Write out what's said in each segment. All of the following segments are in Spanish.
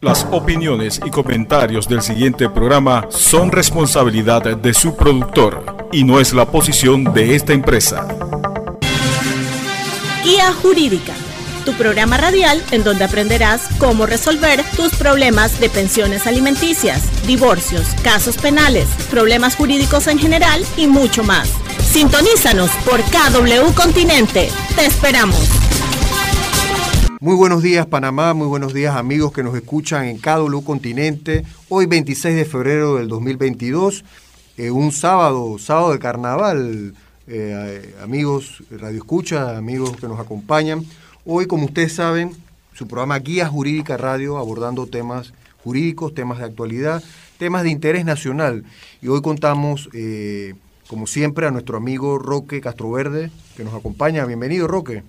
Las opiniones y comentarios del siguiente programa son responsabilidad de su productor y no es la posición de esta empresa. Guía Jurídica, tu programa radial en donde aprenderás cómo resolver tus problemas de pensiones alimenticias, divorcios, casos penales, problemas jurídicos en general y mucho más. Sintonízanos por KW Continente. Te esperamos. Muy buenos días Panamá, muy buenos días amigos que nos escuchan en KW Continente. Hoy 26 de febrero del 2022, eh, un sábado, sábado de carnaval. Eh, amigos Radio Escucha, amigos que nos acompañan. Hoy, como ustedes saben, su programa Guía Jurídica Radio abordando temas jurídicos, temas de actualidad, temas de interés nacional. Y hoy contamos, eh, como siempre, a nuestro amigo Roque Castroverde, que nos acompaña. Bienvenido, Roque.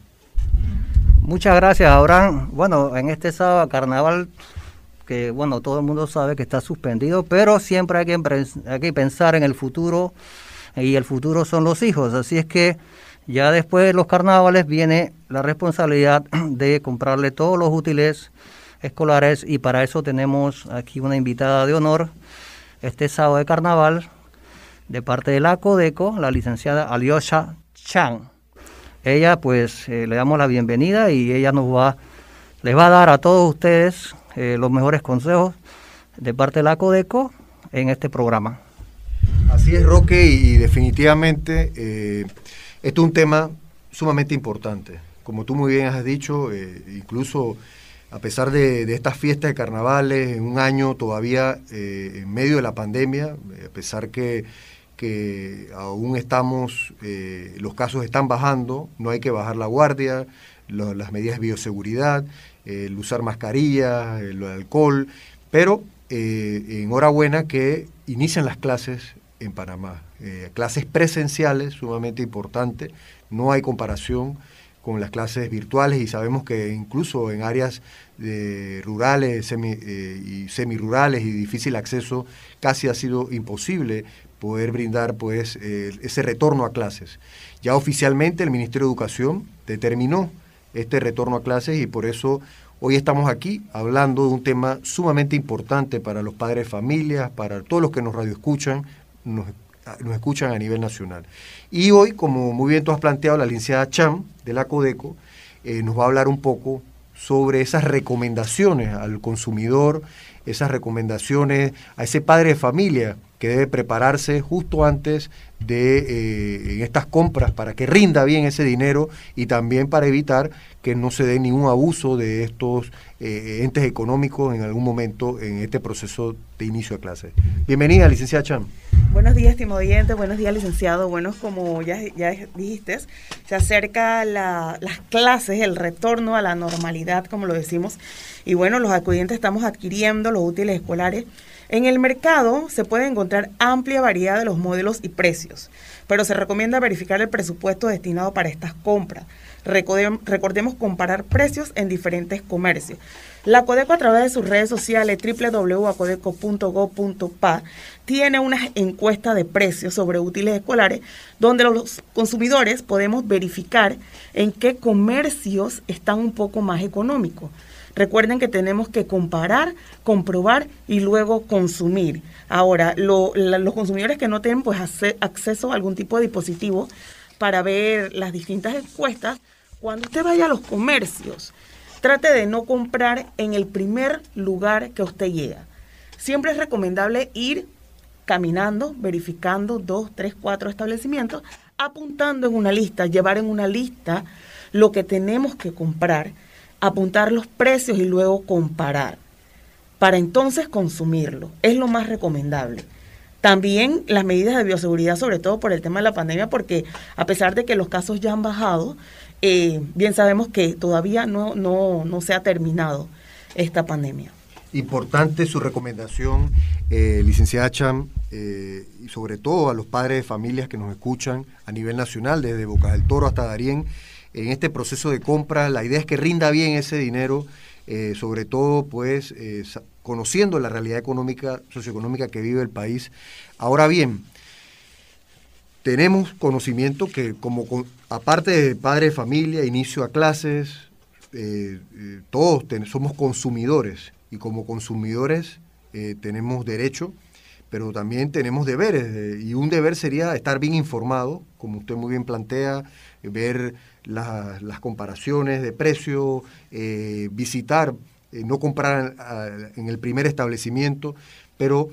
Muchas gracias, Abraham. Bueno, en este sábado carnaval, que bueno, todo el mundo sabe que está suspendido, pero siempre hay que, pensar en el futuro y el futuro son los hijos. Así es que ya después de los carnavales viene la responsabilidad de comprarle todos los útiles escolares y para eso tenemos aquí una invitada de honor este sábado de carnaval de parte de la Codeco, la licenciada Alyosha Chang ella pues eh, le damos la bienvenida y ella nos va, les va a dar a todos ustedes eh, los mejores consejos de parte de la Codeco en este programa. Así es, Roque, y definitivamente eh, esto es un tema sumamente importante. Como tú muy bien has dicho, incluso a pesar de, de, estas fiestas de carnavales, en un año todavía en medio de la pandemia, a pesar que que aún estamos, eh, los casos están bajando, no hay que bajar la guardia, las medidas de bioseguridad, el usar mascarilla, el, alcohol, pero eh, enhorabuena que inician las clases en Panamá, eh, clases presenciales, sumamente importante, no hay comparación con las clases virtuales y sabemos que incluso en áreas rurales semi, y semirurales y difícil acceso casi ha sido imposible poder brindar pues ese retorno a clases. Ya oficialmente el Ministerio de Educación determinó este retorno a clases y por eso hoy estamos aquí hablando de un tema sumamente importante para los padres de familias, para todos los que nos radioescuchan, nos, nos escuchan a nivel nacional. Y hoy, como muy bien tú has planteado, la licenciada Cham de la Codeco eh, nos va a hablar un poco sobre esas recomendaciones al consumidor, esas recomendaciones a ese padre de familia que debe prepararse justo antes de eh, estas compras para que rinda bien ese dinero y también para evitar que no se dé ningún abuso de estos eh, entes económicos en algún momento en este proceso de inicio de clase. Bienvenida, licenciada Chan. Buenos días, estimado oyente, buenos días, licenciado. Bueno, como ya, ya dijiste, se acerca las clases, el retorno a la normalidad, como lo decimos, y bueno, los acudientes estamos adquiriendo los útiles escolares en el mercado se puede encontrar amplia variedad de los modelos y precios, pero se recomienda verificar el presupuesto destinado para estas compras. Recordemos comparar precios en diferentes comercios. La Codeco a través de sus redes sociales www.codeco.gov.pa tiene una encuesta de precios sobre útiles escolares donde los consumidores podemos verificar en qué comercios están un poco más económicos. Recuerden que tenemos que comparar, comprobar y luego consumir. Ahora, los consumidores que no tienen pues acceso a algún tipo de dispositivo para ver las distintas encuestas, cuando usted vaya a los comercios, trate de no comprar en el primer lugar que usted llega. Siempre es recomendable ir caminando, verificando dos, tres, cuatro establecimientos, apuntando en una lista, llevar en una lista lo que tenemos que comprar apuntar los precios y luego comparar, para entonces consumirlo. Es lo más recomendable. También las medidas de bioseguridad, sobre todo por el tema de la pandemia, porque a pesar de que los casos ya han bajado, eh, bien sabemos que todavía no, no, no se ha terminado esta pandemia. Importante su recomendación, eh, licenciada Cham, eh, y sobre todo a los padres de familias que nos escuchan a nivel nacional, desde Boca del Toro hasta Darien, en este proceso de compra. La idea es que rinda bien ese dinero, eh, sobre todo pues eh, conociendo la realidad económica, socioeconómica que vive el país. Ahora bien, tenemos conocimiento que como aparte de padre de familia, inicio a clases, eh, todos somos consumidores y como consumidores tenemos derecho, pero también tenemos deberes. y un deber sería estar bien informado, como usted muy bien plantea, ver las comparaciones de precio, visitar, no comprar en el primer establecimiento, pero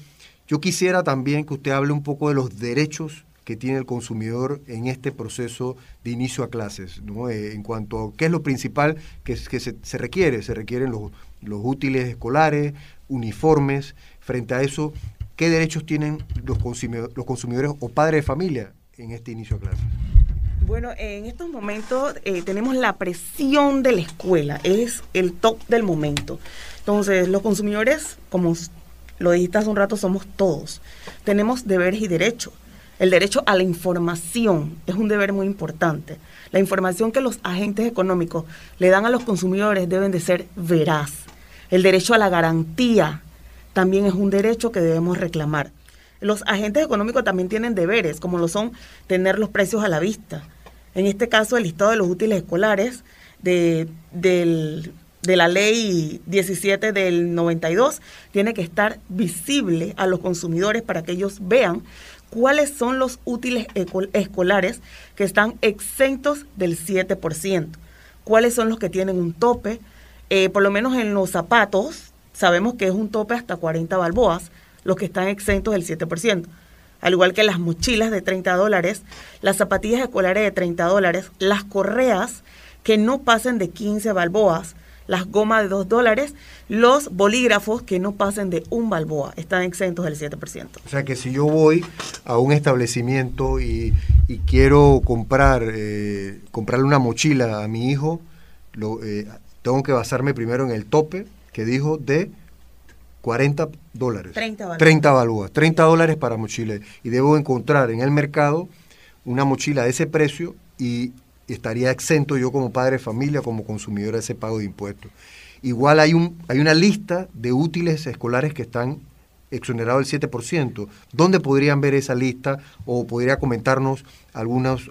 yo quisiera también que usted hable un poco de los derechos que tiene el consumidor en este proceso de inicio a clases, ¿no? Eh, en cuanto a qué es lo principal que, que se, requiere. Se requieren los, los útiles escolares, uniformes. Frente a eso, ¿qué derechos tienen los los consumidores o padres de familia en este inicio a clases? Bueno, en estos momentos eh, tenemos la presión de la escuela, es el top del momento. Entonces, los consumidores, como lo dijiste hace un rato, somos todos. Tenemos deberes y derechos. El derecho a la información es un deber muy importante. La información que los agentes económicos le dan a los consumidores deben de ser veraz. El derecho a la garantía también es un derecho que debemos reclamar. Los agentes económicos también tienen deberes, como lo son tener los precios a la vista. En este caso, el listado de los útiles escolares de, de la ley 17 del 92 tiene que estar visible a los consumidores para que ellos vean cuáles son los útiles escolares que están exentos del 7%, cuáles son los que tienen un tope, eh, por lo menos en los zapatos sabemos que es un tope hasta 40 balboas, los que están exentos del 7%, al igual que las mochilas de 30 dólares, las zapatillas escolares de 30 dólares, las correas que no pasen de 15 balboas, las gomas de 2 dólares, los bolígrafos que no pasen de un balboa están exentos del 7%. O sea que si yo voy a un establecimiento y, quiero comprar eh, comprarle una mochila a mi hijo, lo, eh, tengo que basarme primero en el tope que dijo de 40 dólares. 30 balboas. 30 balboas. 30 dólares para mochila. Y debo encontrar en el mercado una mochila de ese precio y estaría exento yo como padre de familia, como consumidor de ese pago de impuestos. Igual hay, un, hay una lista de útiles escolares que están exonerados del 7%. ¿Dónde podrían ver esa lista? O podría comentarnos algunas,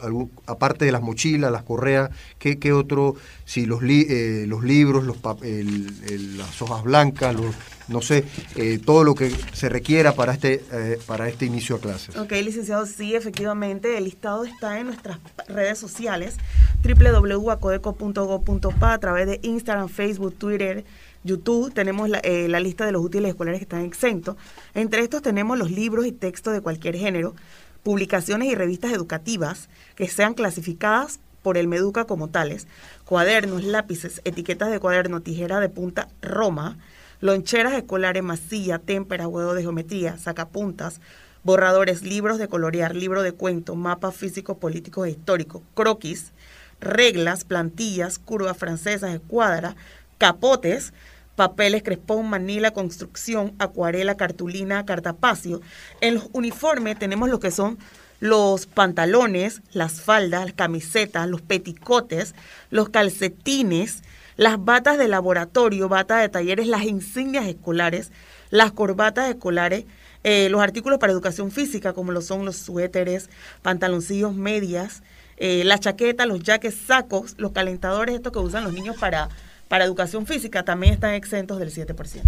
aparte de las mochilas, las correas, ¿qué, qué otro, si los, eh, los libros, los, las hojas blancas, los, no sé, eh, todo lo que se requiera para este, eh, para este inicio a clases. Ok, licenciado, sí, efectivamente, el listado está en nuestras redes sociales, www.acodeco.gov.pa, a través de Instagram, Facebook, Twitter, YouTube, tenemos la, eh, la lista de los útiles escolares que están exentos. Entre estos tenemos los libros y textos de cualquier género, publicaciones y revistas educativas que sean clasificadas por el Meduca como tales, cuadernos, lápices, etiquetas de cuaderno, tijera de punta, Roma, loncheras escolares, masilla, témpera, huevo de geometría, sacapuntas, borradores, libros de colorear, libro de cuentos, mapas físicos, políticos e históricos, croquis, reglas, plantillas, curvas francesas, escuadra, capotes, papeles, crespón, manila, construcción, acuarela, cartulina, cartapacio. En los uniformes tenemos lo que son los pantalones, las faldas, las camisetas, los peticotes, los calcetines, las batas de laboratorio, batas de talleres, las insignias escolares, las corbatas escolares, eh, los artículos para educación física, como lo son los suéteres, pantaloncillos, medias, eh, la chaqueta, los jaques, sacos, los calentadores, estos que usan los niños para, para educación física, también están exentos del 7%.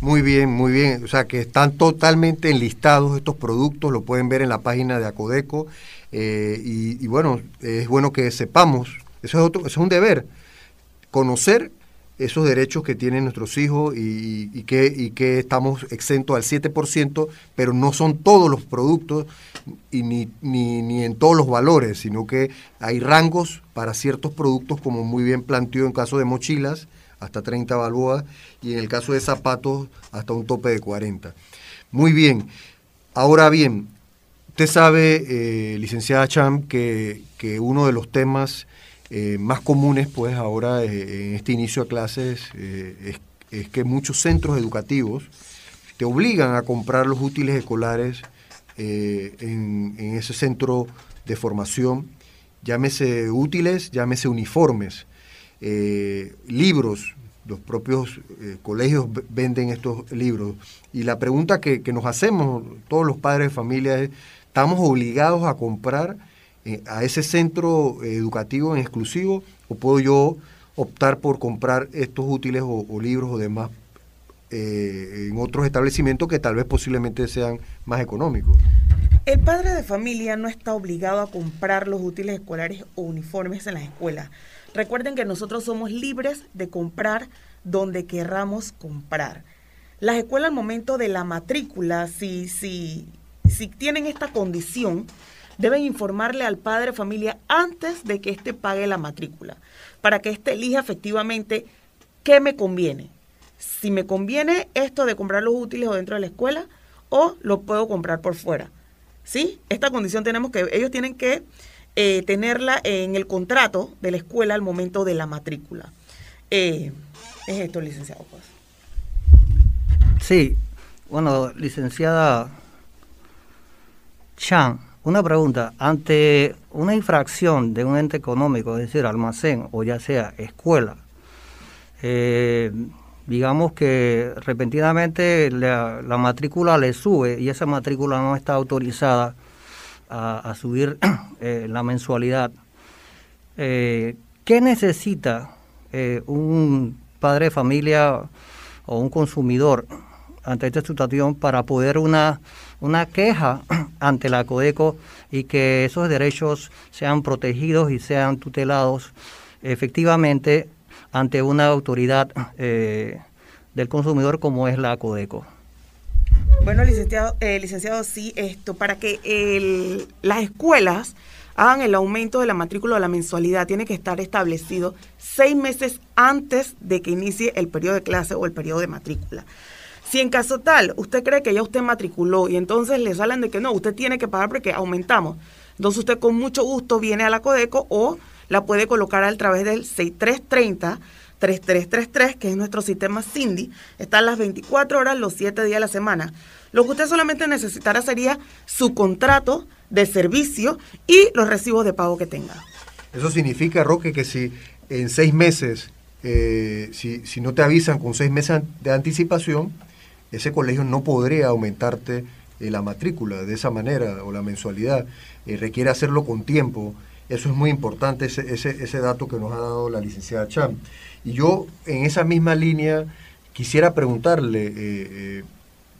Muy bien, muy bien. O sea que están totalmente enlistados estos productos, lo pueden ver en la página de Acodeco. Eh, y, y, bueno, es bueno que sepamos, eso es, otro, eso es un deber, conocer esos derechos que tienen nuestros hijos y, que, que estamos exentos al 7%, pero no son todos los productos y ni, ni, en todos los valores, sino que hay rangos para ciertos productos, como muy bien planteó en caso de mochilas, hasta 30 balboas, y en el caso de zapatos, hasta un tope de 40. Muy bien. Ahora bien, usted sabe, eh, licenciada Cham, que, que uno de los temas eh, más comunes pues ahora eh, en este inicio de clases eh, es, que muchos centros educativos te obligan a comprar los útiles escolares en, ese centro de formación, llámese útiles, llámese uniformes, libros, los propios colegios venden estos libros. Y la pregunta que, que nos hacemos todos los padres de familia es, ¿estamos obligados a comprar a ese centro educativo en exclusivo o puedo yo optar por comprar estos útiles o, libros o demás eh, en otros establecimientos que tal vez posiblemente sean más económicos. El padre de familia no está obligado a comprar los útiles escolares o uniformes en las escuelas. Recuerden que nosotros somos libres de comprar donde querramos comprar. Las escuelas al momento de la matrícula, si, si, si tienen esta condición, deben informarle al padre de familia antes de que éste pague la matrícula, para que éste elija efectivamente qué me conviene. Si me conviene esto de comprar los útiles o dentro de la escuela, o lo puedo comprar por fuera. ¿Sí? Esta condición tenemos que, ellos tienen que eh, tenerla en el contrato de la escuela al momento de la matrícula. Eh, es esto, licenciado. Pues. Sí, bueno, licenciada Chan, una pregunta. Ante una infracción de un ente económico, es decir, almacén o ya sea escuela, eh, digamos que repentinamente la, matrícula le sube y esa matrícula no está autorizada a, subir eh, la mensualidad. Eh, ¿Qué necesita un padre de familia o un consumidor ante esta situación para poder una, una queja ante la CODECO y que esos derechos sean protegidos y sean tutelados efectivamente ante una autoridad eh, del consumidor como es la CODECO. Bueno, licenciado, eh, licenciado, sí, esto, para que las escuelas hagan el aumento de la matrícula o la mensualidad, tiene que estar establecido seis meses antes de que inicie el periodo de clase o el periodo de matrícula. Si en caso tal, usted cree que ya usted matriculó y entonces le salen de que no, usted tiene que pagar porque aumentamos, entonces usted con mucho gusto viene a la Codeco o la puede colocar a través del 6330 3333, que es nuestro sistema Cindy, está las 24 horas, los 7 días de la semana. Lo que usted solamente necesitará sería su contrato de servicio y los recibos de pago que tenga. Eso significa, Roque, que si en seis meses, eh, si, si no te avisan con seis meses de anticipación, ese colegio no podría aumentarte eh, la matrícula de esa manera o la mensualidad. Eh, requiere hacerlo con tiempo. Eso es muy importante, ese, ese, ese, dato que nos ha dado la licenciada Cham. Y yo, en esa misma línea, quisiera preguntarle, eh,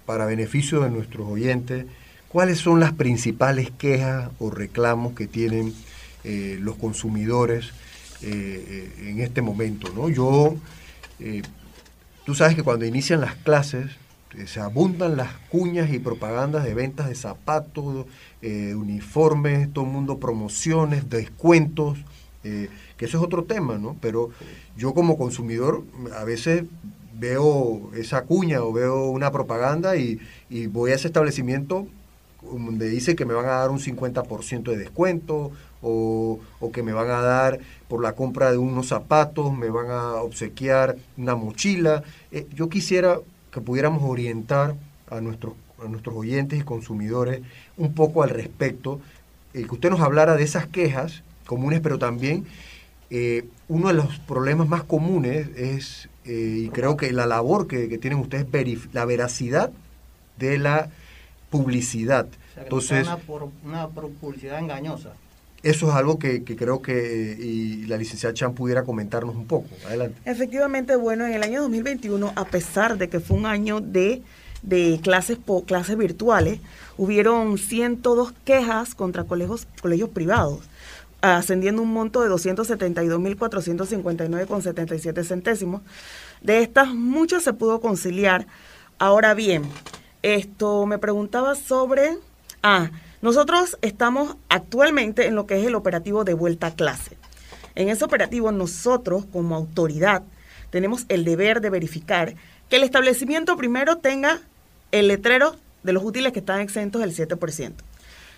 para beneficio de nuestros oyentes, cuáles son las principales quejas o reclamos que tienen los consumidores en este momento. ¿no? Yo, tú sabes que cuando inician las clases, se abundan las cuñas y propagandas de ventas de zapatos, eh, uniformes, todo el mundo promociones, descuentos, eh, que eso es otro tema, ¿no? Pero yo como consumidor a veces veo esa cuña o veo una propaganda y, voy a ese establecimiento donde dice que me van a dar un 50% de descuento o, que me van a dar por la compra de unos zapatos, me van a obsequiar una mochila. yo quisiera que pudiéramos orientar a nuestros, a nuestros oyentes y consumidores un poco al respecto, eh, que usted nos hablara de esas quejas comunes, pero también eh, uno de los problemas más comunes es, eh, y creo que la labor que, tienen ustedes es la veracidad de la publicidad. Entonces, una, una publicidad engañosa. Eso es algo que, creo que y la licenciada Chan pudiera comentarnos un poco. Adelante. Efectivamente, bueno, en el año 2021, a pesar de que fue un año de, de clases, clases virtuales, hubieron 102 quejas contra colegios, colegios privados, ascendiendo un monto de 272.459,77 centésimos. De estas, muchas se pudo conciliar. Ahora bien, esto me preguntaba sobre... Ah, nosotros estamos actualmente en lo que es el operativo de vuelta a clase. En ese operativo nosotros como autoridad tenemos el deber de verificar que el establecimiento primero tenga el letrero de los útiles que están exentos del 7%.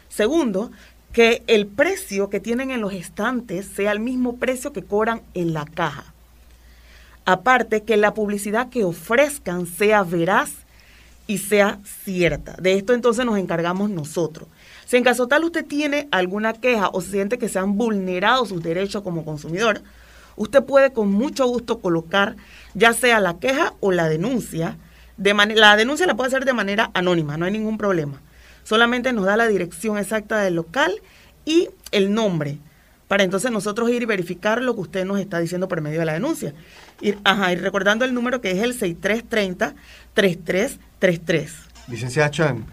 Segundo, que el precio que tienen en los estantes sea el mismo precio que cobran en la caja. Aparte, que la publicidad que ofrezcan sea veraz y sea cierta. De esto entonces nos encargamos nosotros. Si en caso tal usted tiene alguna queja o se siente que se han vulnerado sus derechos como consumidor, usted puede con mucho gusto colocar ya sea la queja o la denuncia. De la denuncia la puede hacer de manera anónima, no hay ningún problema. Solamente nos da la dirección exacta del local y el nombre para entonces nosotros ir y verificar lo que usted nos está diciendo por medio de la denuncia. Ajá, y recordando el número que es el 6330-3333. Licenciada Chan,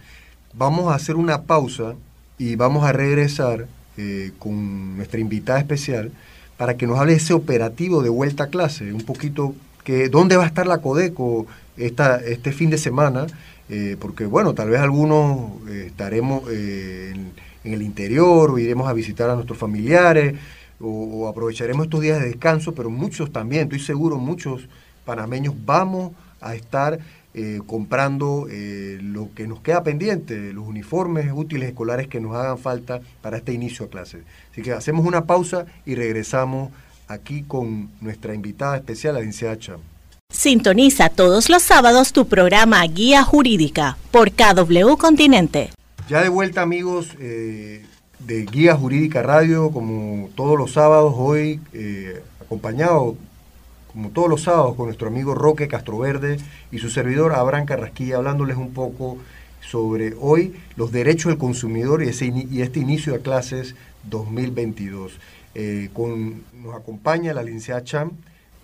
vamos a hacer una pausa y vamos a regresar eh, con nuestra invitada especial para que nos hable de ese operativo de vuelta a clase, un poquito que dónde va a estar la Codeco esta, este fin de semana, eh, porque bueno, tal vez algunos eh, estaremos en en el interior o iremos a visitar a nuestros familiares o, aprovecharemos estos días de descanso, pero muchos también, estoy seguro, muchos panameños vamos a estar eh, comprando eh, lo que nos queda pendiente, los uniformes útiles escolares que nos hagan falta para este inicio a clase. Así que hacemos una pausa y regresamos aquí con nuestra invitada especial, la licenciada Cham. Sintoniza todos los sábados tu programa Guía Jurídica por KW Continente. Ya de vuelta amigos eh, de Guía Jurídica Radio, como todos los sábados, hoy acompañado, como todos los sábados, con nuestro amigo Roque Castroverde y su servidor Abraham Carrasquilla, hablándoles un poco sobre hoy los derechos del consumidor y, este inicio de clases 2022. Eh, con, nos acompaña la licenciada Cham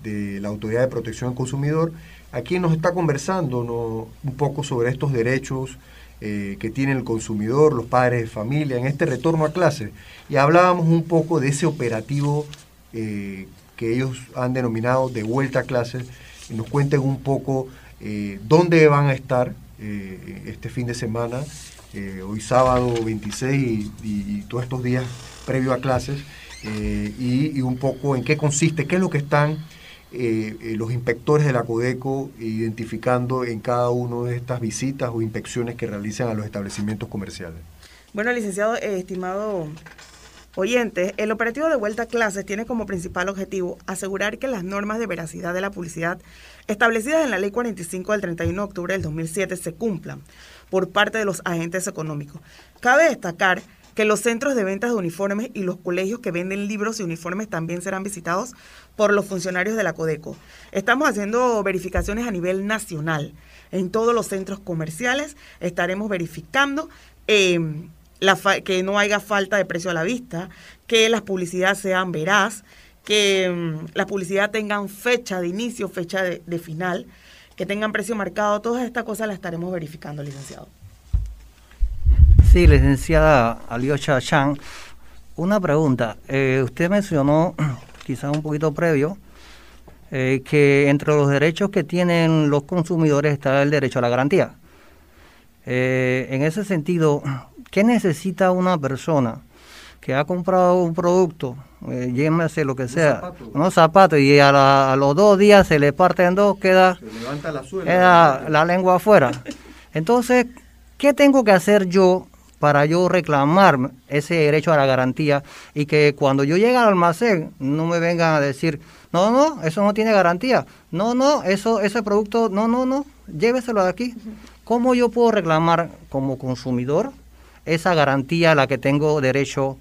de la Autoridad de Protección del Consumidor, aquí nos está conversando un poco sobre estos derechos eh, que tiene el consumidor, los padres de familia, en este retorno a clase. Y hablábamos un poco de ese operativo eh, que ellos han denominado de vuelta a clase, y nos cuenten un poco eh, dónde van a estar este fin de semana, hoy sábado 26 y, todos estos días previo a clases, y, y, un poco en qué consiste, qué es lo que están eh, eh, los inspectores de la Codeco identificando en cada una de estas visitas o inspecciones que realizan a los establecimientos comerciales? Bueno, licenciado, eh, estimado oyente, el operativo de vuelta a clases tiene como principal objetivo asegurar que las normas de veracidad de la publicidad establecidas en la Ley 45 del 31 de octubre del 2007 se cumplan por parte de los agentes económicos. Cabe destacar que los centros de ventas de uniformes y los colegios que venden libros y uniformes también serán visitados por los funcionarios de la Codeco. Estamos haciendo verificaciones a nivel nacional. En todos los centros comerciales estaremos verificando que no haya falta de precio a la vista, que las publicidades sean veraz, que em, la publicidad tengan fecha de inicio, fecha de, de final, que tengan precio marcado. Todas estas cosas las estaremos verificando, licenciado. Sí, licenciada Aliocha Chan, una pregunta. Eh, usted mencionó, quizás un poquito previo, eh, que entre los derechos que tienen los consumidores está el derecho a la garantía. Eh, en ese sentido, ¿qué necesita una persona que ha comprado un producto, llémese lo que sea, unos zapatos, y a, los dos días se le parte en dos, queda, la, queda la lengua afuera? Entonces, ¿qué tengo que hacer yo para yo reclamar ese derecho a la garantía y que cuando yo llegue al almacén no me vengan a decir, no, no, eso no tiene garantía, no, no, eso, ese producto, no, no, no, lléveselo de aquí. ¿Cómo yo puedo reclamar como consumidor esa garantía a la que tengo derecho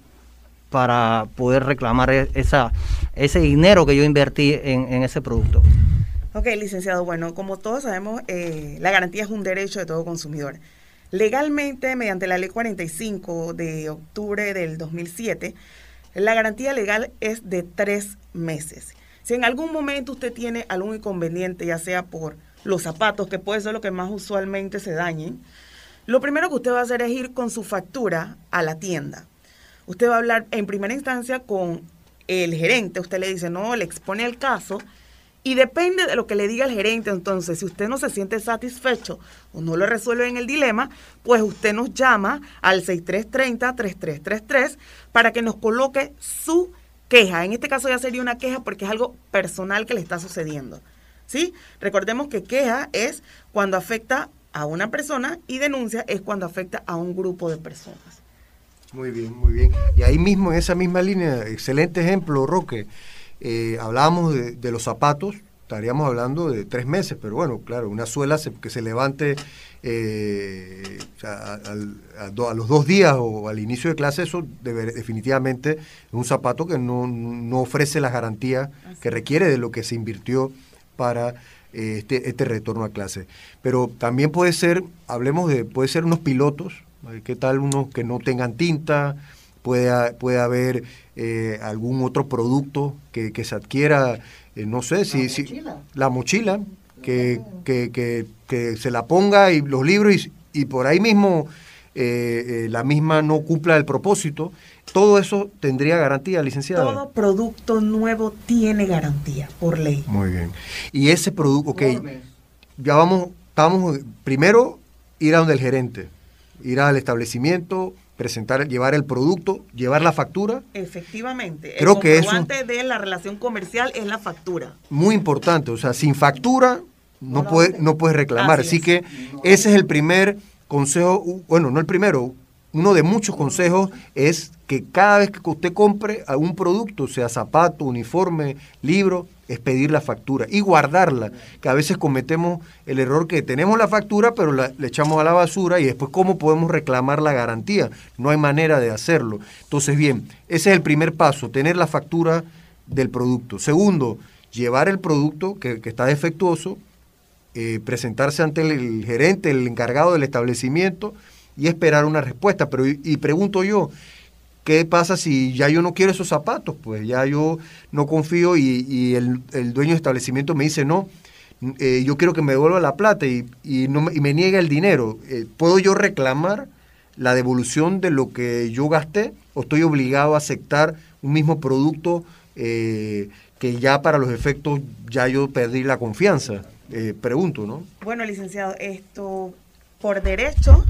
para poder reclamar e-, esa, ese dinero que yo invertí en, ese producto? Ok, licenciado, bueno, como todos sabemos, eh, la garantía es un derecho de todo consumidor. Legalmente, mediante la ley 45 de octubre del 2007, la garantía legal es de tres meses. Si en algún momento usted tiene algún inconveniente, ya sea por los zapatos, que puede ser lo que más usualmente se dañen, lo primero que usted va a hacer es ir con su factura a la tienda. Usted va a hablar en primera instancia con el gerente, usted le dice, no, le expone el caso y depende de lo que le diga el gerente, entonces, si usted no se siente satisfecho o no lo resuelve en el dilema, pues usted nos llama al 6330-3333 para que nos coloque su queja. En este caso ya sería una queja porque es algo personal que le está sucediendo. ¿Sí? Recordemos que queja es cuando afecta a una persona y denuncia es cuando afecta a un grupo de personas. Muy bien, muy bien. Y ahí mismo, en esa misma línea, excelente ejemplo, Roque eh, hablábamos de, los zapatos, estaríamos hablando de tres meses, pero bueno, claro, una suela que se levante eh, a, los dos días o al inicio de clase, eso definitivamente es un zapato que no, ofrece las garantías que requiere de lo que se invirtió para este, este retorno a clase. Pero también puede ser, hablemos de, puede ser unos pilotos, ¿qué tal unos que no tengan tinta? puede, puede haber eh, algún otro producto que, se adquiera, eh, no sé, si, si la mochila, que, que, que, se la ponga y los libros y, y por ahí mismo la misma no cumpla el propósito. Todo eso tendría garantía, licenciada. Todo producto nuevo tiene garantía por ley. Muy bien. Y ese producto, ok, ya vamos, estamos, primero ir a donde el gerente, ir al establecimiento, presentar, llevar el producto, llevar la factura. Efectivamente. Creo el que eso de la relación comercial es la factura. Muy importante, o sea, sin factura no, puede, no puedes reclamar. Así, que ese es el primer consejo, bueno, no el primero, uno de muchos consejos es que cada vez que usted compre algún producto, sea zapato, uniforme, libro, es pedir la factura y guardarla, que a veces cometemos el error que tenemos la factura, pero la, le echamos a la basura y después cómo podemos reclamar la garantía. No hay manera de hacerlo. Entonces, bien, ese es el primer paso, tener la factura del producto. Segundo, llevar el producto que, está defectuoso, eh, presentarse ante el, gerente, el encargado del establecimiento y esperar una respuesta. Pero y pregunto yo, ¿Qué pasa si ya yo no quiero esos zapatos? Pues ya yo no confío y, el, dueño de establecimiento me dice, no, eh, yo quiero que me devuelva la plata y, no, me niega el dinero. Eh, ¿Puedo yo reclamar la devolución de lo que yo gasté o estoy obligado a aceptar un mismo producto eh, que ya para los efectos ya yo perdí la confianza? pregunto, ¿no? Bueno, licenciado, esto por derecho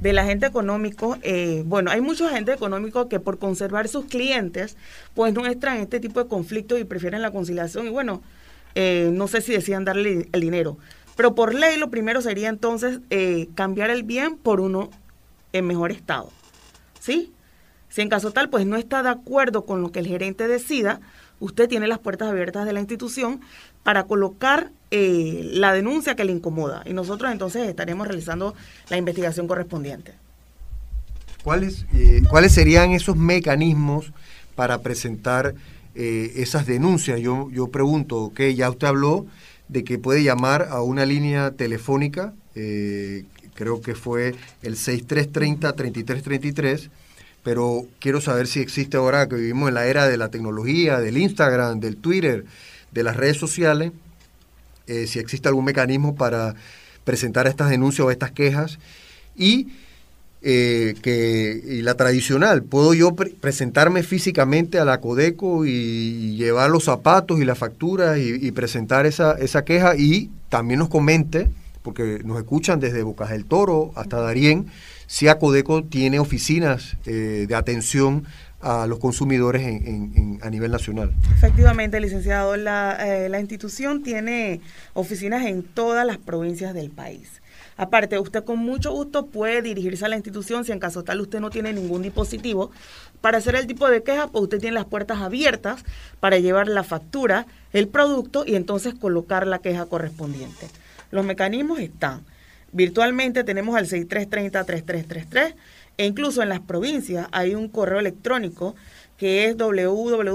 del agente económico, eh, bueno, hay muchos agentes económicos que por conservar sus clientes, pues no extraen este tipo de conflictos y prefieren la conciliación. Y bueno, eh, no sé si decían darle el dinero. Pero por ley lo primero sería entonces eh, cambiar el bien por uno en mejor estado. ¿Sí? Si en caso tal, pues no está de acuerdo con lo que el gerente decida, usted tiene las puertas abiertas de la institución para colocar eh, la denuncia que le incomoda y nosotros entonces estaremos realizando la investigación correspondiente. ¿Cuáles, eh, ¿cuáles serían esos mecanismos para presentar eh, esas denuncias? Yo, yo pregunto, que ya usted habló de que puede llamar a una línea telefónica, creo que fue el 6330-3333, pero quiero saber si existe ahora que vivimos en la era de la tecnología, del Instagram, del Twitter, de las redes sociales, eh, si existe algún mecanismo para presentar estas denuncias o estas quejas. Y, eh, que, la tradicional, ¿puedo yo presentarme físicamente a la Codeco y, llevar los zapatos y la factura y, presentar esa, esa queja? Y también nos comente, porque nos escuchan desde Bocas del Toro hasta Darién, Codeco tiene oficinas eh, de atención a los consumidores a nivel nacional. Efectivamente, licenciado, la, eh, la institución tiene oficinas en todas las provincias del país. Aparte, usted con mucho gusto puede dirigirse a la institución si en caso tal usted no tiene ningún dispositivo para hacer el tipo de queja, pues usted tiene las puertas abiertas para llevar la factura, el producto y entonces colocar la queja correspondiente. Los mecanismos están. Virtualmente tenemos al 6330-3333 e incluso en las provincias hay un correo electrónico que es www.quejas,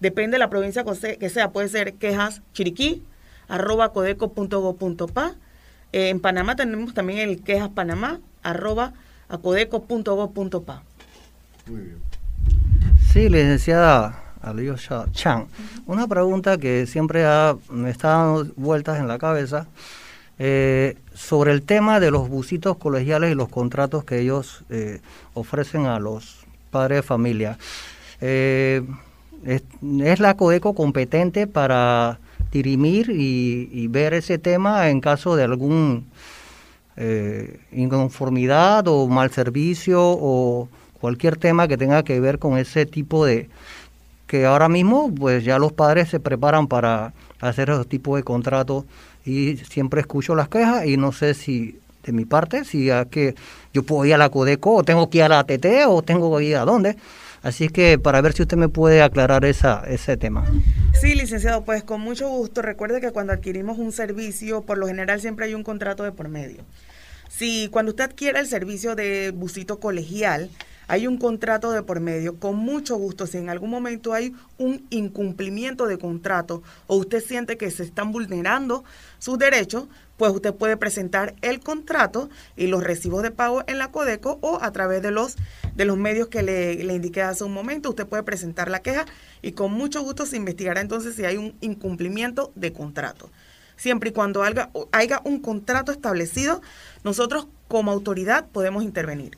depende de la provincia que sea, puede ser quejas chiriquí, arroba codeco.go.pa. Eh, en Panamá tenemos también el quejas panamá, arroba acodeco.go.pa. Muy bien. Sí, licenciada Alio Chan. Una pregunta que siempre ha, me está dando vueltas en la cabeza eh, sobre el tema de los busitos colegiales y los contratos que ellos eh, ofrecen a los padres de familia. Eh, es, la CODECO competente para dirimir y, ver ese tema en caso de algún inconformidad o mal servicio o cualquier tema que tenga que ver con ese tipo de que ahora mismo pues ya los padres se preparan para hacer esos tipos de contratos y siempre escucho las quejas y no sé si de mi parte, si a que yo puedo ir a la Codeco o tengo que ir a la ATT o tengo que ir a dónde. Así que para ver si usted me puede aclarar esa, ese tema. Sí, licenciado, pues con mucho gusto. Recuerde que cuando adquirimos un servicio, por lo general siempre hay un contrato de por medio. Si cuando usted adquiere el servicio de busito colegial, hay un contrato de por medio, con mucho gusto, si en algún momento hay un incumplimiento de contrato o usted siente que se están vulnerando sus derechos, pues usted puede presentar el contrato y los recibos de pago en la Codeco o a través de los, de los medios que le, indiqué hace un momento. Usted puede presentar la queja y con mucho gusto se investigará entonces si hay un incumplimiento de contrato. Siempre y cuando haya un contrato establecido, nosotros como autoridad podemos intervenir.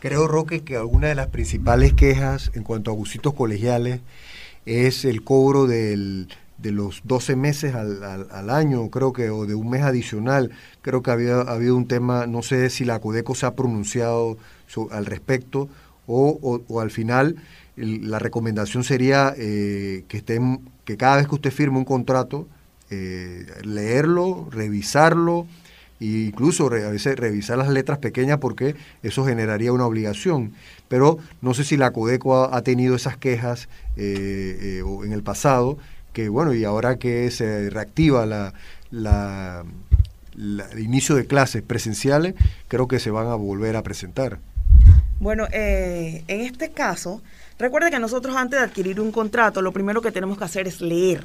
Creo, Roque, que alguna de las principales quejas en cuanto a abusitos colegiales es el cobro del de los 12 meses al, al, año, creo que, o de un mes adicional. Creo que había habido un tema, no sé si la Codeco se ha pronunciado al respecto, o, o, al final la recomendación sería eh, que, estén, que cada vez que usted firme un contrato, eh, leerlo, revisarlo, e incluso a veces revisar las letras pequeñas porque eso generaría una obligación. Pero no sé si la Codeco ha, tenido esas quejas eh, en el pasado que bueno, y ahora que se reactiva la, el inicio de clases presenciales, creo que se van a volver a presentar. Bueno, eh, en este caso, recuerda que nosotros antes de adquirir un contrato, lo primero que tenemos que hacer es leer.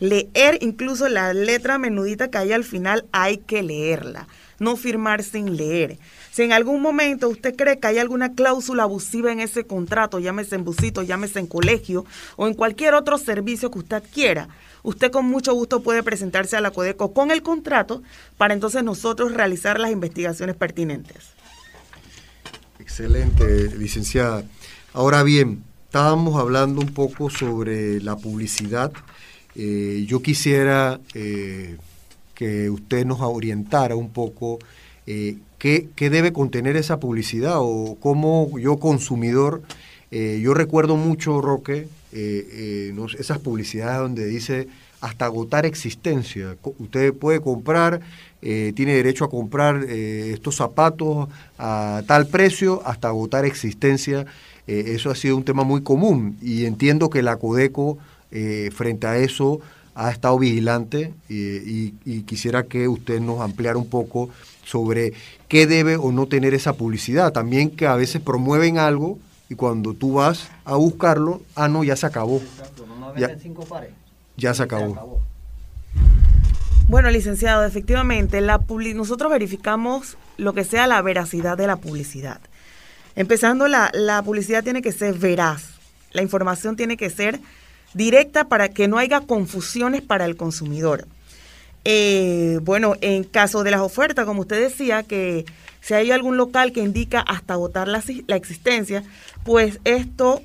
Leer incluso la letra menudita que hay al final, hay que leerla, no firmar sin leer. Si en algún momento usted cree que hay alguna cláusula abusiva en ese contrato, llámese en busito, llámese en colegio o en cualquier otro servicio que usted adquiera, usted con mucho gusto puede presentarse a la Codeco con el contrato para entonces nosotros realizar las investigaciones pertinentes. Excelente, licenciada. Ahora bien, estábamos hablando un poco sobre la publicidad. Eh, yo quisiera eh, que usted nos orientara un poco eh, ¿qué, debe contener esa publicidad o cómo yo consumidor, yo recuerdo mucho, Roque, esas publicidades donde dice hasta agotar existencia. Usted puede comprar, tiene derecho a comprar estos zapatos a tal precio hasta agotar existencia. eso ha sido un tema muy común y entiendo que la Codeco frente a eso ha estado vigilante y, y, quisiera que usted nos ampliara un poco sobre qué debe o no tener esa publicidad. También que a veces promueven algo y cuando tú vas a buscarlo, ah, no, ya se acabó. ya, ya se acabó. Bueno, licenciado, efectivamente, la nosotros verificamos lo que sea la veracidad de la publicidad. Empezando, la, la publicidad tiene que ser veraz. La información tiene que ser directa para que no haya confusiones para el consumidor. Eh, bueno, en caso de las ofertas, como usted decía, que si hay algún local que indica hasta agotar la, existencia, pues esto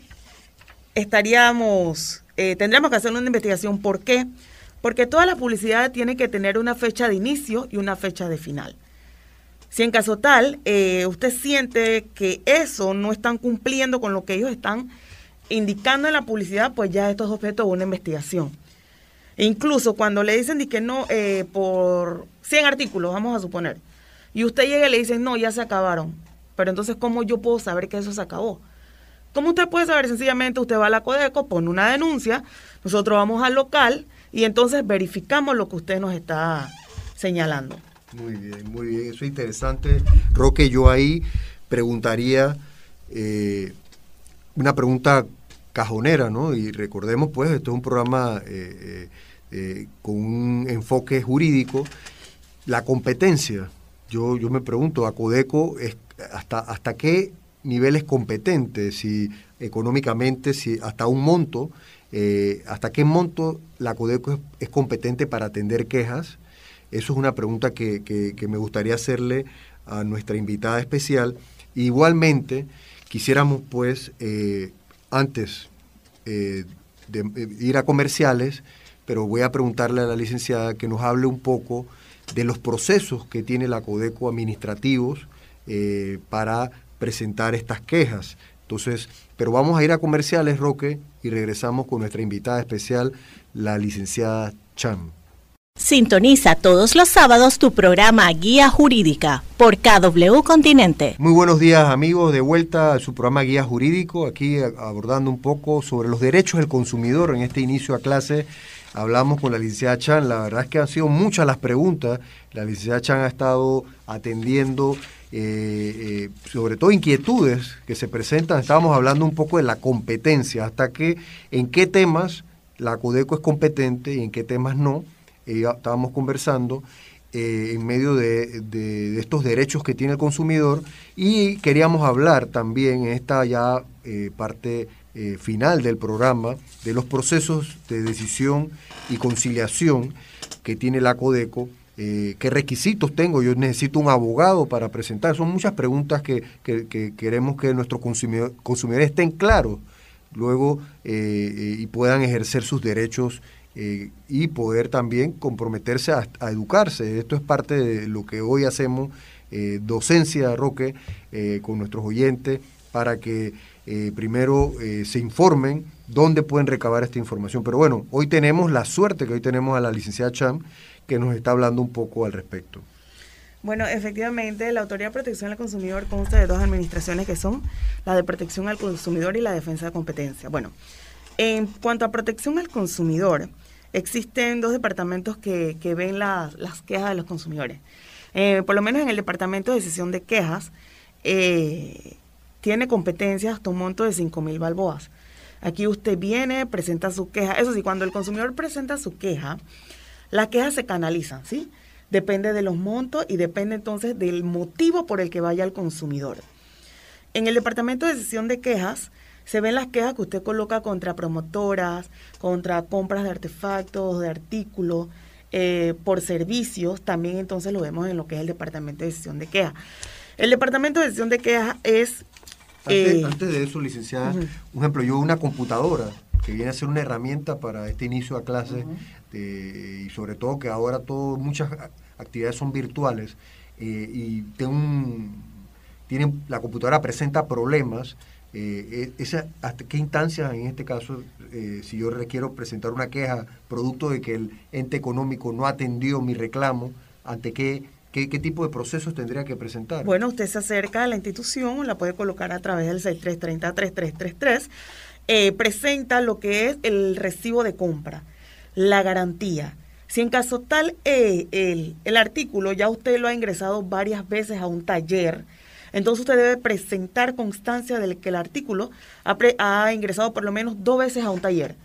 estaríamos, eh, tendríamos que hacer una investigación. ¿Por qué? Porque toda la publicidad tiene que tener una fecha de inicio y una fecha de final. Si en caso tal, eh, usted siente que eso no están cumpliendo con lo que ellos están indicando en la publicidad, pues ya esto es objeto de una investigación. E incluso cuando le dicen que no, eh, por 100 artículos, vamos a suponer, y usted llega y le dice, no, ya se acabaron. Pero entonces, ¿cómo yo puedo saber que eso se acabó? ¿Cómo usted puede saber? Sencillamente usted va a la Codeco, pone una denuncia, nosotros vamos al local y entonces verificamos lo que usted nos está señalando. Muy bien, muy bien, eso es interesante. Roque, yo ahí preguntaría eh, una pregunta cajonera, ¿no? Y recordemos, pues, esto es un programa eh, eh, eh, con un enfoque jurídico. La competencia, yo, yo me pregunto, ¿a Codeco es, hasta, hasta qué nivel es competente? Si económicamente, si hasta un monto, ¿hasta qué monto la Codeco es, competente para atender quejas? Eso es una pregunta que, que me gustaría hacerle a nuestra invitada especial. Igualmente, quisiéramos pues antes eh, de, eh, ir a comerciales, pero voy a preguntarle a la licenciada que nos hable un poco de los procesos que tiene la Codeco administrativos eh, para presentar estas quejas. Entonces, pero vamos a ir a comerciales, Roque, y regresamos con nuestra invitada especial, la licenciada Cham. Sintoniza todos los sábados tu programa Guía Jurídica por KW Continente. Muy buenos días amigos, de vuelta a su programa Guía Jurídico, aquí abordando un poco sobre los derechos del consumidor. En este inicio a clase. Hablamos con la licenciada Chan, la verdad es que han sido muchas las preguntas, la licenciada Chan ha estado atendiendo eh, eh, sobre todo inquietudes que se presentan, estábamos hablando un poco de la competencia, hasta que en qué temas la CODECO es competente y en qué temas no estábamos conversando eh, en medio de, estos derechos que tiene el consumidor y queríamos hablar también en esta ya eh, parte eh, final del programa de los procesos de decisión y conciliación que tiene la Codeco. ¿Qué requisitos tengo? Yo necesito un abogado para presentar. Son muchas preguntas que, queremos que nuestros consumidores estén claros luego y puedan ejercer sus derechos eh, y poder también comprometerse a, educarse. Esto es parte de lo que hoy hacemos, eh, docencia, Roque, eh, con nuestros oyentes, para que primero se informen dónde pueden recabar esta información. Pero bueno, hoy tenemos la suerte que hoy tenemos a la licenciada Cham, que nos está hablando un poco al respecto. Bueno, efectivamente, la Autoridad de Protección al Consumidor consta de dos administraciones que son la de Protección al Consumidor y la Defensa de Competencia. Bueno, en cuanto a protección al consumidor, existen dos departamentos que, ven las quejas de los consumidores. Eh, por lo menos en el departamento de decisión de quejas, eh, tiene competencias hasta un monto de 5 mil balboas. Aquí usted viene, presenta su queja. Eso sí, cuando el consumidor presenta su queja, las quejas se canalizan, ¿sí? Depende de los montos y depende entonces del motivo por el que vaya el consumidor. En el departamento de decisión de quejas, se ven las quejas que usted coloca contra promotoras, contra compras de artefactos, de artículos, eh, por servicios, también entonces lo vemos en lo que es el Departamento de Decisión de Quejas. El Departamento de Decisión de Quejas es... Antes, eh, de eso, licenciada, un ejemplo, yo una computadora que viene a ser una herramienta para este inicio a clase y sobre todo que ahora todo, muchas actividades son virtuales eh, y tengo tienen, la computadora presenta problemas eh, e, esa, ¿Hasta qué instancia, en este caso, eh, si yo requiero presentar una queja producto de que el ente económico no atendió mi reclamo, ante qué, qué, tipo de procesos tendría que presentar? Bueno, usted se acerca a la institución, la puede colocar a través del 6330-3333, eh, presenta lo que es el recibo de compra, la garantía. Si en caso tal eh, el, el artículo ya usted lo ha ingresado varias veces a un taller, entonces usted debe presentar constancia de que el artículo ha, ingresado por lo menos dos veces a un taller.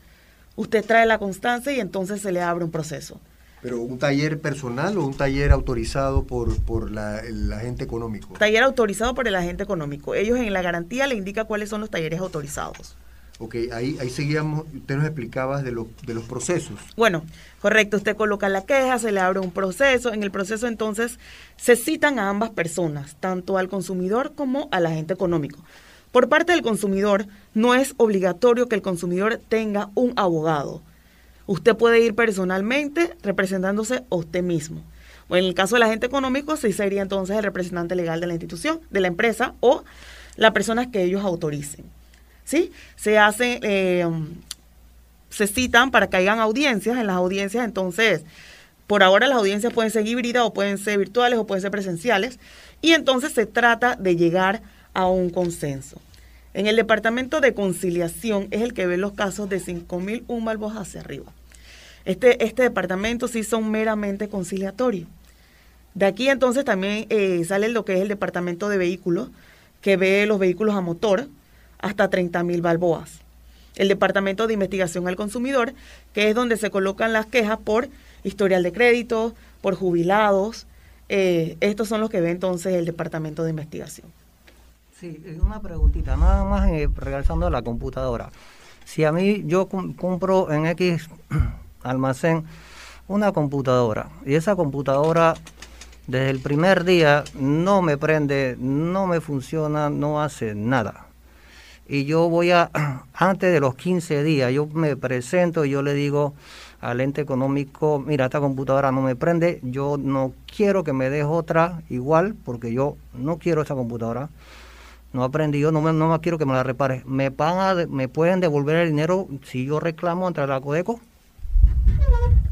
Usted trae la constancia y entonces se le abre un proceso. ¿Pero un taller personal o un taller autorizado por, por el agente económico? Taller autorizado por el agente económico. Ellos en la garantía le indican cuáles son los talleres autorizados. Ok, ahí, ahí seguíamos, usted nos explicaba de, de los procesos. Bueno, correcto, usted coloca la queja, se le abre un proceso, en el proceso entonces se citan a ambas personas, tanto al consumidor como al agente económico. Por parte del consumidor, no es obligatorio que el consumidor tenga un abogado. Usted puede ir personalmente representándose a usted mismo. O en el caso del agente económico, sí sería entonces el representante legal de la institución, de la empresa o la persona que ellos autoricen. ¿Sí? Se hacen, eh, se citan para que hayan audiencias. En las audiencias, entonces, por ahora las audiencias pueden ser híbridas o pueden ser virtuales o pueden ser presenciales. Y entonces se trata de llegar a un consenso. En el departamento de conciliación es el que ve los casos de 5.000 humbalbos hacia arriba. Este, este departamento sí son meramente conciliatorios. De aquí entonces también eh, sale lo que es el departamento de vehículos, que ve los vehículos a motor, hasta 30 mil balboas. El Departamento de Investigación al Consumidor, que es donde se colocan las quejas por historial de crédito, por jubilados. Eh, estos son los que ve entonces el Departamento de Investigación. Sí, una preguntita, nada más regresando a la computadora. Si a mí yo compro en X almacén una computadora y esa computadora desde el primer día no me prende, no me funciona, no hace nada y yo voy a, antes de los 15 días, yo me presento y yo le digo al ente económico, mira, esta computadora no me prende, yo no quiero que me des otra igual, porque yo no quiero esta computadora, no aprendí, yo no, me, no quiero que me la repare. ¿Me, pagan, ¿Me pueden devolver el dinero si yo reclamo ante la Codeco?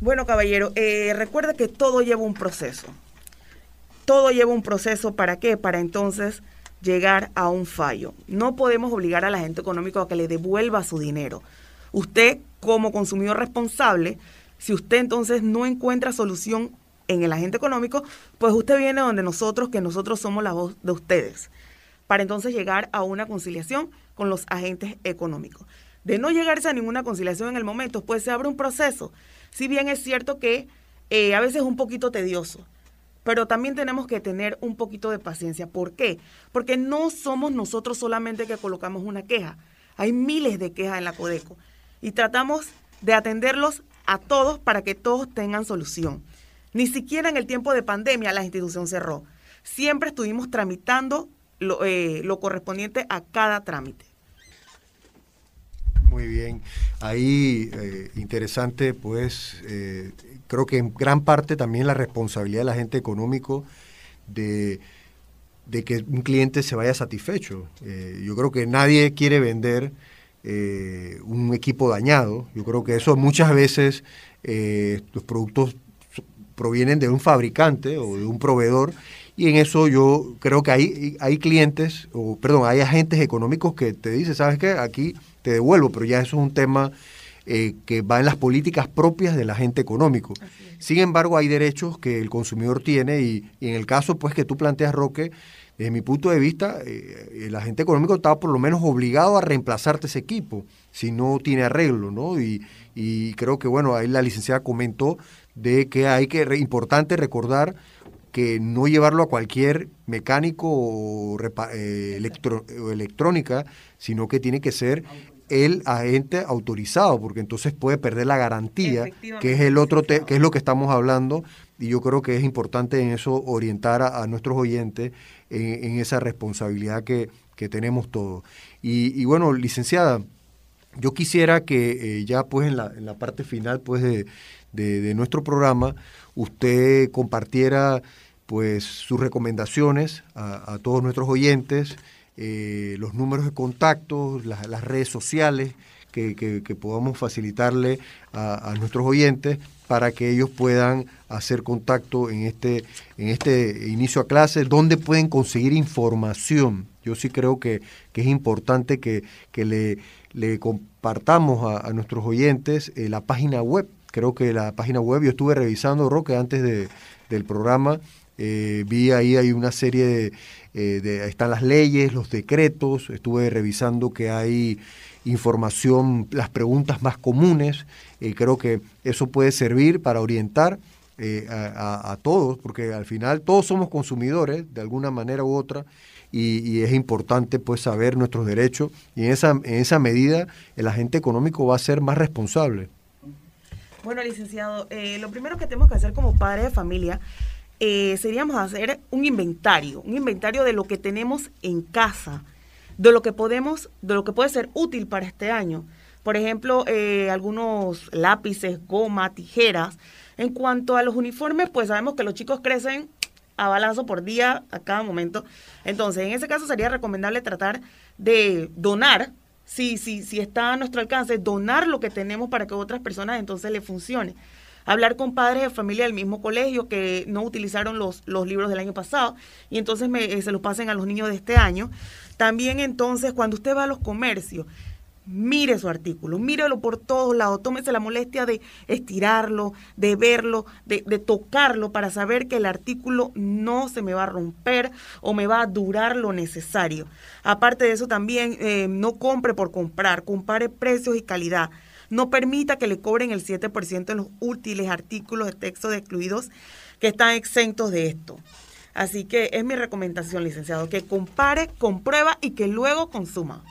Bueno, caballero, eh, recuerda que todo lleva un proceso. Todo lleva un proceso, ¿para qué? Para entonces llegar a un fallo. No podemos obligar a la gente económico a que le devuelva su dinero. Usted, como consumidor responsable, si usted entonces no encuentra solución en el agente económico, pues usted viene donde nosotros, que nosotros somos la voz de ustedes, para entonces llegar a una conciliación con los agentes económicos. De no llegarse a ninguna conciliación en el momento, pues se abre un proceso. Si bien es cierto que eh, a veces es un poquito tedioso, pero también tenemos que tener un poquito de paciencia. ¿Por qué? Porque no somos nosotros solamente que colocamos una queja. Hay miles de quejas en la Codeco y tratamos de atenderlos a todos para que todos tengan solución. Ni siquiera en el tiempo de pandemia la institución cerró. Siempre estuvimos tramitando lo, eh, correspondiente a cada trámite. Muy bien. Ahí, eh, interesante, pues, eh, creo que en gran parte también la responsabilidad del agente económico de, de que un cliente se vaya satisfecho. yo creo que nadie quiere vender un equipo dañado. Yo creo que eso muchas veces los productos provienen de un fabricante o de un proveedor y en eso yo creo que hay, hay clientes, o perdón, hay agentes económicos que te dicen, ¿sabes qué? Aquí te devuelvo, pero ya eso es un tema eh, que va en las políticas propias del agente económico. Sin embargo, hay derechos que el consumidor tiene y, en el caso pues que tú planteas, Roque, desde mi punto de vista, eh, el agente económico está por lo menos obligado a reemplazarte ese equipo si no tiene arreglo, ¿no? Y, y creo que, bueno, ahí la licenciada comentó de que hay que, importante recordar que no llevarlo a cualquier mecánico o, eh, electrónica, sino que tiene que ser el agente autorizado, porque entonces puede perder la garantía, que es el otro que es lo que estamos hablando, y yo creo que es importante en eso orientar a, nuestros oyentes en, esa responsabilidad que, tenemos todos. Y, bueno, licenciada, yo quisiera que eh, ya pues en la, en la parte final pues de, de, nuestro programa usted compartiera pues sus recomendaciones a, todos nuestros oyentes, eh, los números de contacto, las redes sociales que, podamos facilitarle a, nuestros oyentes para que ellos puedan hacer contacto en este, en este inicio a clase, donde pueden conseguir información. Yo sí creo que, es importante que, le, le, compartamos a, nuestros oyentes eh, la página web. Creo que la página web, yo estuve revisando, Roque, antes de, del programa, eh, vi ahí hay una serie eh, de, están las leyes, los decretos, estuve revisando que hay información, las preguntas más comunes, y creo que eso puede servir para orientar eh, a, todos, porque al final todos somos consumidores de alguna manera u otra, y, es importante pues saber nuestros derechos, y en esa, en esa medida el agente económico va a ser más responsable. Bueno, licenciado, lo primero que tenemos que hacer como padre de familia eh, seríamos hacer un inventario, un inventario de lo que tenemos en casa, de lo que podemos, de lo que puede ser útil para este año. Por ejemplo, eh, algunos lápices, goma, tijeras. En cuanto a los uniformes, pues sabemos que los chicos crecen a balazo por día, a cada momento. Entonces, en ese caso sería recomendable tratar de donar, si, si, si está a nuestro alcance, donar lo que tenemos para que otras personas entonces le funcione hablar con padres de familia del mismo colegio que no utilizaron los, los libros del año pasado y entonces me, eh, se los pasen a los niños de este año. También entonces cuando usted va a los comercios, mire su artículo, mírelo por todos lados, tómese la molestia de estirarlo, de verlo, de, tocarlo para saber que el artículo no se me va a romper o me va a durar lo necesario. Aparte de eso también, eh, no compre por comprar, compare precios y calidad. No permita que le cobren el 7% en los útiles artículos de texto de excluidos que están exentos de esto. Así que es mi recomendación, licenciado, que compare, comprueba y que luego consuma.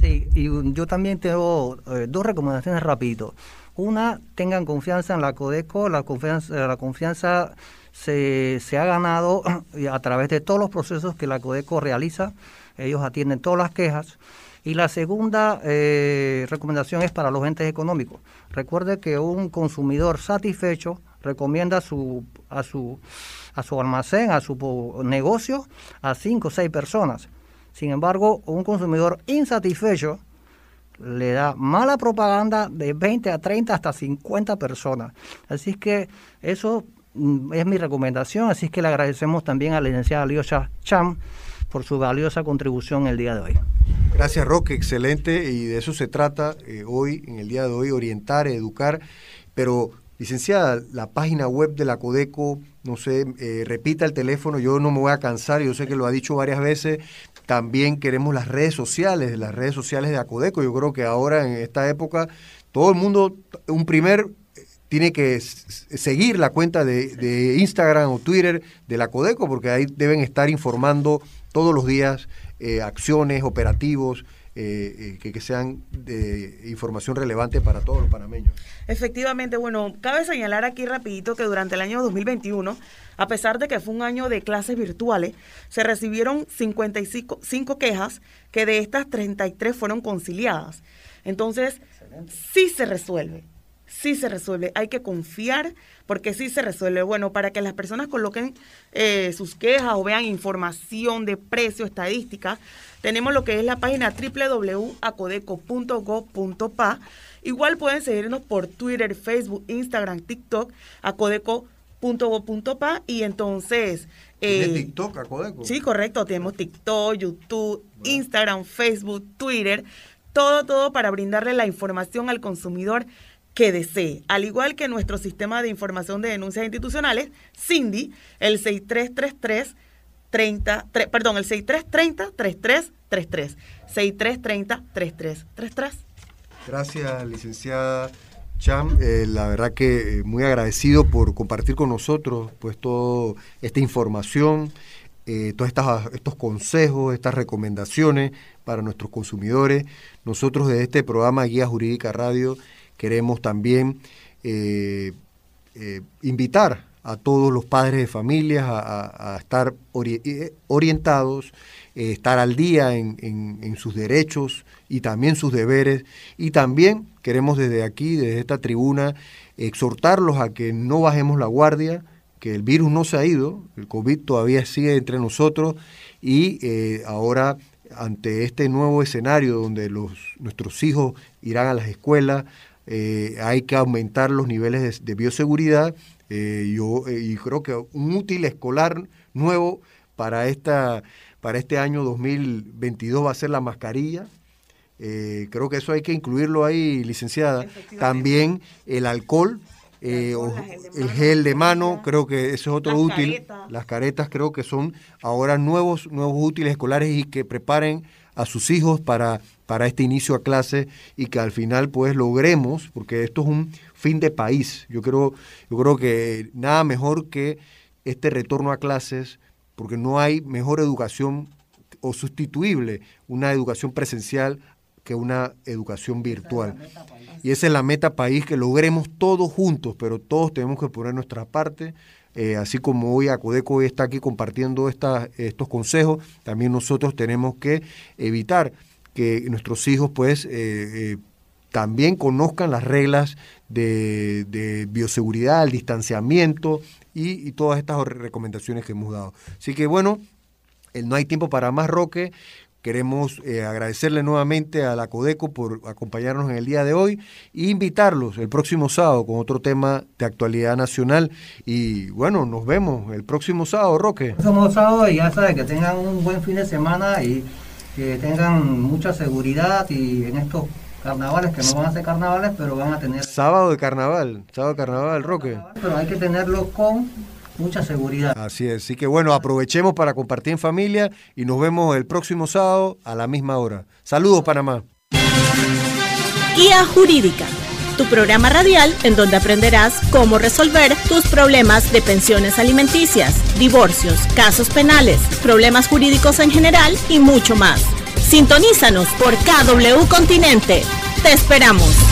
Sí, y yo también tengo eh, dos recomendaciones rapidito. Una, tengan confianza en la Codeco, la confianza, la confianza se, se ha ganado a través de todos los procesos que la Codeco realiza. Ellos atienden todas las quejas. Y la segunda eh, recomendación es para los entes económicos. Recuerde que un consumidor satisfecho recomienda su, a su, a su almacén, a su negocio, a cinco o seis personas. Sin embargo, un consumidor insatisfecho le da mala propaganda de 20 a 30 hasta 50 personas. Así que eso mm, es mi recomendación. Así que le agradecemos también a la licenciada Liosha Cham por su valiosa contribución el día de hoy. Gracias Roque, excelente y de eso se trata eh, hoy, en el día de hoy, orientar, educar, pero licenciada, la página web de la Codeco, no sé, eh, repita el teléfono, yo no me voy a cansar, yo sé que lo ha dicho varias veces, también queremos las redes sociales, las redes sociales de Acodeco, yo creo que ahora en esta época todo el mundo, un primer tiene que seguir la cuenta de, Instagram o Twitter de la Codeco, porque ahí deben estar informando todos los días eh, acciones, operativos, eh, eh, que, sean de información relevante para todos los panameños. Efectivamente, bueno, cabe señalar aquí rapidito que durante el año 2021, a pesar de que fue un año de clases virtuales, se recibieron 55 quejas, que de estas 33 fueron conciliadas. Entonces, sí se resuelve sí se resuelve. Hay que confiar porque sí se resuelve. Bueno, para que las personas coloquen eh, sus quejas o vean información de precio, estadística, tenemos lo que es la página www.acodeco.gov.pa. Igual pueden seguirnos por Twitter, Facebook, Instagram, TikTok, acodeco.gov.pa y entonces... Eh, TikTok, Acodeco? Sí, correcto. Tenemos TikTok, YouTube, Instagram, Facebook, Twitter. Todo, todo para brindarle la información al consumidor que desee. Al igual que nuestro sistema de información de denuncias institucionales, Cindy, el 6333 30, perdón, el 6330 3333 6330 3333. Gracias, licenciada Cham. Eh, la verdad que eh, muy agradecido por compartir con nosotros pues toda esta información, eh, todos estos consejos, estas recomendaciones para nuestros consumidores. Nosotros de este programa Guía Jurídica Radio Queremos también eh, eh, invitar a todos los padres de familias a, estar eh, orientados, estar al día en, sus derechos y también sus deberes. Y también queremos desde aquí, desde esta tribuna, exhortarlos a que no bajemos la guardia, que el virus no se ha ido, el COVID todavía sigue entre nosotros y ahora ante este nuevo escenario donde nuestros hijos irán a las escuelas, eh, hay que aumentar los niveles de, bioseguridad. Eh, yo, eh, y creo que un útil escolar nuevo para, esta, para este año 2022 va a ser la mascarilla. creo que eso hay que incluirlo ahí, licenciada. También el alcohol, el gel de mano, creo que eso es otro útil. Las caretas creo que son ahora nuevos, nuevos útiles escolares y que preparen a sus hijos para, para este inicio a clase y que al final pues logremos, porque esto es un fin de país. Yo creo, yo creo que nada mejor que este retorno a clases, porque no hay mejor educación o sustituible una educación presencial que una educación virtual. Y esa es la meta país, que logremos todos juntos, pero todos tenemos que poner nuestra parte. Eh, así como hoy Acodeco está aquí compartiendo estos consejos, también nosotros tenemos que evitar que nuestros hijos pues eh, eh, también conozcan las reglas de, bioseguridad, el distanciamiento y, todas estas recomendaciones que hemos dado. Así que bueno, no hay tiempo para más, Roque. Queremos eh, agradecerle nuevamente a la Codeco por acompañarnos en el día de hoy e invitarlos el próximo sábado con otro tema de actualidad nacional. Y bueno, nos vemos el próximo sábado, Roque. El sábado y ya sabes que tengan un buen fin de semana y que tengan mucha seguridad y en estos carnavales que no van a ser carnavales, pero van a tener... Sábado de carnaval, sábado de carnaval, Roque. Pero hay que tenerlo con mucha seguridad. Así es, así que bueno, aprovechemos para compartir en familia y nos vemos el próximo sábado a la misma hora. Saludos Panamá. Guía Jurídica, tu programa radial en donde aprenderás cómo resolver tus problemas de pensiones alimenticias, divorcios, casos penales, problemas jurídicos en general y mucho más. Sintonízanos por KW Continente. Te esperamos.